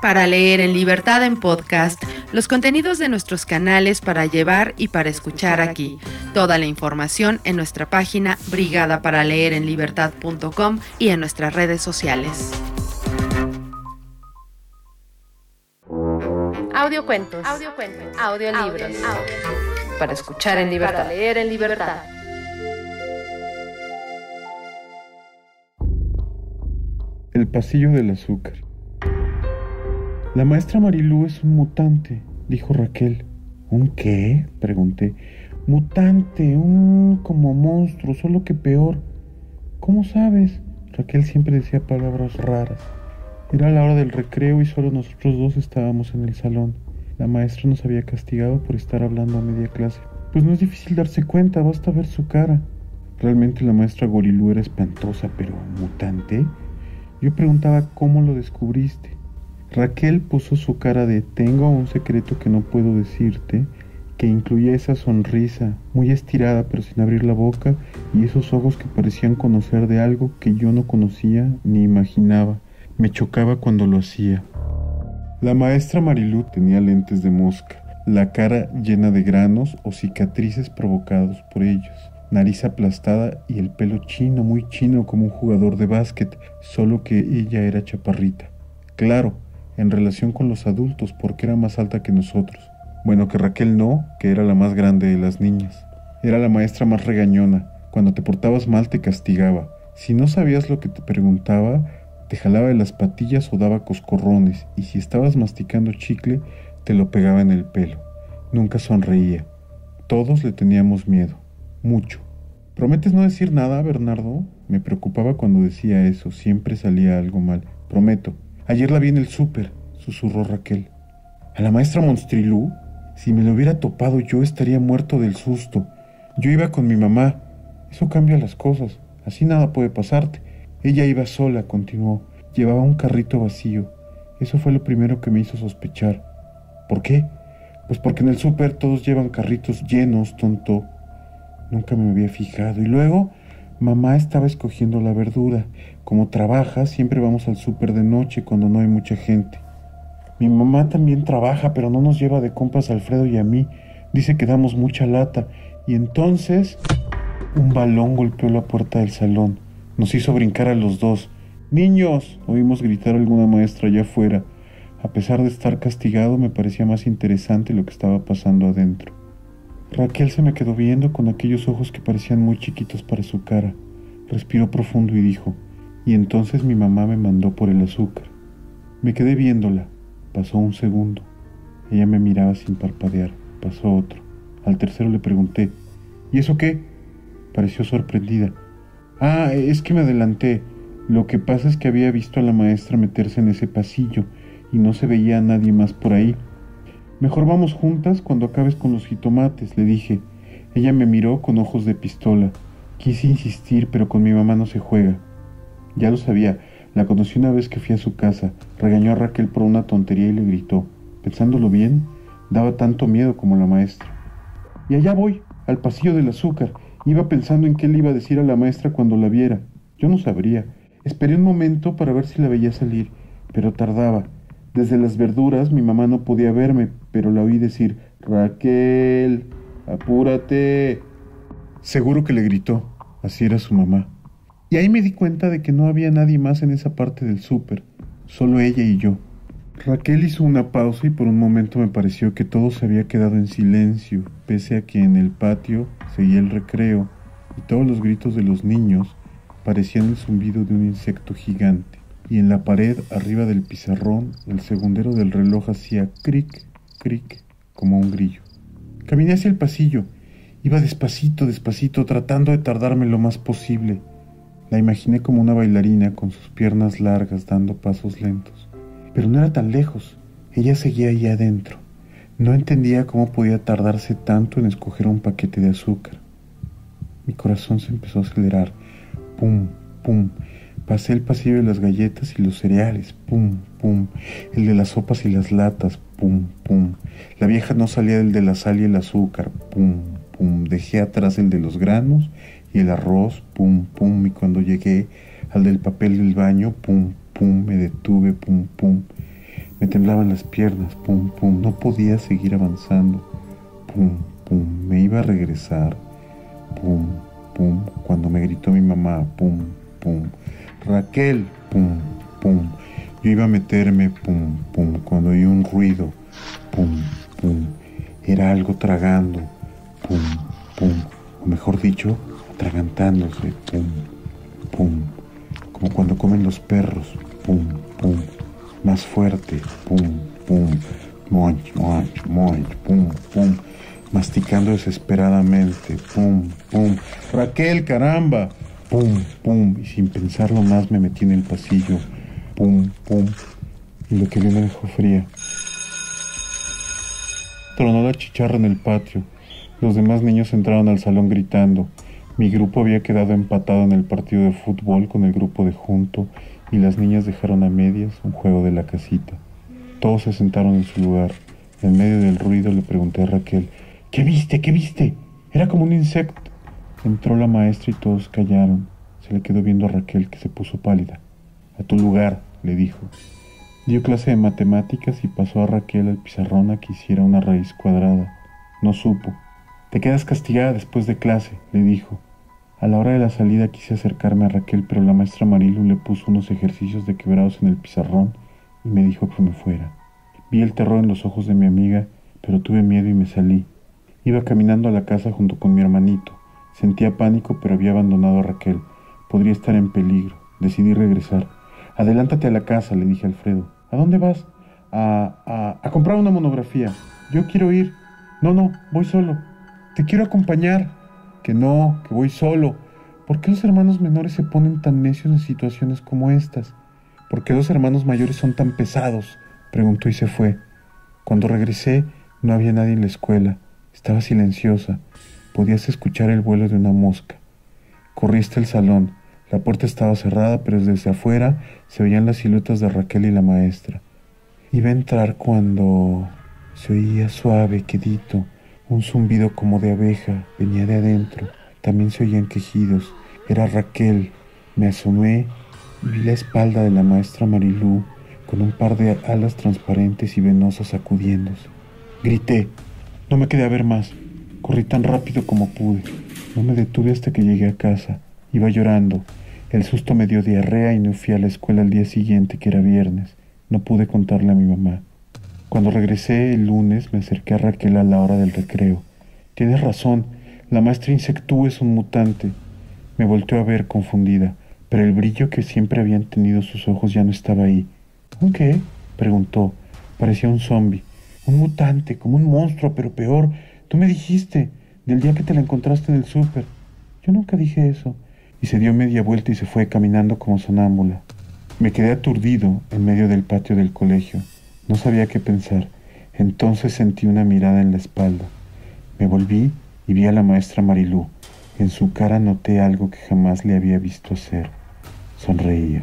Para leer en libertad en podcast, los contenidos de nuestros canales para llevar y para escuchar aquí. Toda la información en nuestra página brigadaparaleerenlibertad.com y en nuestras redes sociales. Audiocuentos. Audiocuentos. Audiolibros. Para escuchar en libertad. Para leer en libertad. El pasillo del azúcar. La maestra Marilú es un mutante, dijo Raquel. ¿Un qué? pregunté. Mutante, un como monstruo, solo que peor. ¿Cómo sabes? Raquel siempre decía palabras raras. Era la hora del recreo y solo nosotros dos estábamos en el salón. La maestra nos había castigado por estar hablando a media clase. Pues no es difícil darse cuenta, basta ver su cara. Realmente la maestra Gorilú era espantosa, pero mutante. Yo preguntaba cómo lo descubriste. Raquel puso su cara de tengo un secreto que no puedo decirte, que incluía esa sonrisa muy estirada pero sin abrir la boca y esos ojos que parecían conocer de algo que yo no conocía ni imaginaba. Me chocaba cuando lo hacía. La maestra Marilú tenía lentes de mosca, la cara llena de granos o cicatrices provocados por ellos, nariz aplastada y el pelo chino, muy chino como un jugador de básquet, solo que ella era chaparrita. Claro, en relación con los adultos porque era más alta que nosotros. Bueno, que Raquel no, que era la más grande de las niñas. Era la maestra más regañona. Cuando te portabas mal te castigaba. Si no sabías lo que te preguntaba, te jalaba de las patillas o daba coscorrones, y si estabas masticando chicle, te lo pegaba en el pelo. Nunca sonreía. Todos le teníamos miedo. Mucho. ¿Prometes no decir nada, Bernardo? Me preocupaba cuando decía eso. Siempre salía algo mal. Prometo. Ayer la vi en el súper, susurró Raquel. ¿A la maestra Monstrilú? Si me lo hubiera topado yo estaría muerto del susto. Yo iba con mi mamá. Eso cambia las cosas. Así nada puede pasarte. Ella iba sola, continuó. Llevaba un carrito vacío. Eso fue lo primero que me hizo sospechar. ¿Por qué? Pues porque en el súper todos llevan carritos llenos, tonto. Nunca me había fijado. Y luego Mamá estaba escogiendo la verdura. Como trabaja, siempre vamos al súper de noche cuando no hay mucha gente. Mi mamá también trabaja, pero no nos lleva de compras a Alfredo y a mí. Dice que damos mucha lata. Y entonces un balón golpeó la puerta del salón. Nos hizo brincar a los dos. Niños, oímos gritar a alguna maestra allá afuera. A pesar de estar castigado, me parecía más interesante lo que estaba pasando adentro. Raquel se me quedó viendo con aquellos ojos que parecían muy chiquitos para su cara. Respiró profundo y dijo, y entonces mi mamá me mandó por el azúcar. Me quedé viéndola. Pasó un segundo. Ella me miraba sin parpadear. Pasó otro. Al tercero le pregunté, ¿y eso qué? Pareció sorprendida. Ah, es que me adelanté. Lo que pasa es que había visto a la maestra meterse en ese pasillo y no se veía a nadie más por ahí. Mejor vamos juntas cuando acabes con los jitomates, le dije. Ella me miró con ojos de pistola. Quise insistir, pero con mi mamá no se juega. Ya lo sabía, la conocí una vez que fui a su casa, regañó a Raquel por una tontería y le gritó. Pensándolo bien, daba tanto miedo como la maestra. Y allá voy, al pasillo del azúcar. Iba pensando en qué le iba a decir a la maestra cuando la viera. Yo no sabría. Esperé un momento para ver si la veía salir, pero tardaba. Desde las verduras mi mamá no podía verme, pero la oí decir, Raquel, apúrate. Seguro que le gritó, así era su mamá. Y ahí me di cuenta de que no había nadie más en esa parte del súper, solo ella y yo. Raquel hizo una pausa y por un momento me pareció que todo se había quedado en silencio, pese a que en el patio seguía el recreo y todos los gritos de los niños parecían el zumbido de un insecto gigante y en la pared arriba del pizarrón el segundero del reloj hacía cric, cric, como un grillo. Caminé hacia el pasillo. Iba despacito, despacito, tratando de tardarme lo más posible. La imaginé como una bailarina con sus piernas largas dando pasos lentos. Pero no era tan lejos. Ella seguía ahí adentro. No entendía cómo podía tardarse tanto en escoger un paquete de azúcar. Mi corazón se empezó a acelerar. Pum, pum. Pasé el pasillo de las galletas y los cereales, pum, pum. El de las sopas y las latas, pum, pum. La vieja no salía del de la sal y el azúcar, pum, pum. Dejé atrás el de los granos y el arroz, pum, pum. Y cuando llegué al del papel del baño, pum, pum, me detuve, pum, pum. Me temblaban las piernas, pum, pum, no podía seguir avanzando. Pum, pum, me iba a regresar. Pum, pum, cuando me gritó mi mamá, pum, pum. Raquel, pum, pum. Yo iba a meterme, pum, pum, cuando oí un ruido, pum, pum. Era algo tragando, pum, pum. O mejor dicho, atragantándose, pum, pum. Como cuando comen los perros, pum, pum. Más fuerte, pum, pum. Monch, monch, monch, pum, pum. Masticando desesperadamente, pum, pum. Raquel, caramba, pum, pum. Y sin pensarlo más me metí en el pasillo pum, pum, y lo que vi me dejó fría. Tronó la chicharra en el patio. Los demás niños entraron al salón gritando. Mi grupo había quedado empatado en el partido de fútbol con el grupo de junto y las niñas dejaron a medias un juego de la casita. Todos se sentaron en su lugar. En medio del ruido le pregunté a Raquel, ¿qué viste? ¿Qué viste? Era como un insecto. Entró la maestra y todos callaron. Se le quedó viendo a Raquel que se puso pálida. A tu lugar, le dijo. Dio clase de matemáticas y pasó a Raquel al pizarrón a que hiciera una raíz cuadrada. No supo. Te quedas castigada después de clase, le dijo. A la hora de la salida quise acercarme a Raquel, pero la maestra Marilu le puso unos ejercicios de quebrados en el pizarrón y me dijo que me fuera. Vi el terror en los ojos de mi amiga, pero tuve miedo y me salí. Iba caminando a la casa junto con mi hermanito. Sentía pánico, pero había abandonado a Raquel. Podría estar en peligro. Decidí regresar. Adelántate a la casa, le dije a Alfredo. ¿A dónde vas? A, a, comprar una monografía. Yo quiero ir. No, no, voy solo. Te quiero acompañar. Que no, que voy solo. ¿Por qué los hermanos menores se ponen tan necios en situaciones como estas? ¿Por qué los hermanos mayores son tan pesados? Preguntó y se fue. Cuando regresé, no había nadie en la escuela. Estaba silenciosa. Podías escuchar el vuelo de una mosca. Corriste al salón. La puerta estaba cerrada, pero desde afuera se veían las siluetas de Raquel y la maestra. Iba a entrar cuando se oía suave, quedito, un zumbido como de abeja, venía de adentro. También se oían quejidos. Era Raquel. Me asomé y vi la espalda de la maestra Marilú con un par de alas transparentes y venosas sacudiéndose. Grité. No me quedé a ver más. Corrí tan rápido como pude. No me detuve hasta que llegué a casa. Iba llorando. El susto me dio diarrea y no fui a la escuela al día siguiente, que era viernes. No pude contarle a mi mamá. Cuando regresé el lunes me acerqué a Raquel a la hora del recreo. Tienes razón, la maestra Insectú es un mutante. Me volteó a ver confundida, pero el brillo que siempre habían tenido sus ojos ya no estaba ahí. ¿Un qué? preguntó. Parecía un zombi. Un mutante, como un monstruo, pero peor. Tú me dijiste, del día que te la encontraste en el súper. Yo nunca dije eso y se dio media vuelta y se fue caminando como sonámbula. Me quedé aturdido en medio del patio del colegio. No sabía qué pensar. Entonces sentí una mirada en la espalda. Me volví y vi a la maestra Marilú. En su cara noté algo que jamás le había visto hacer. Sonreía.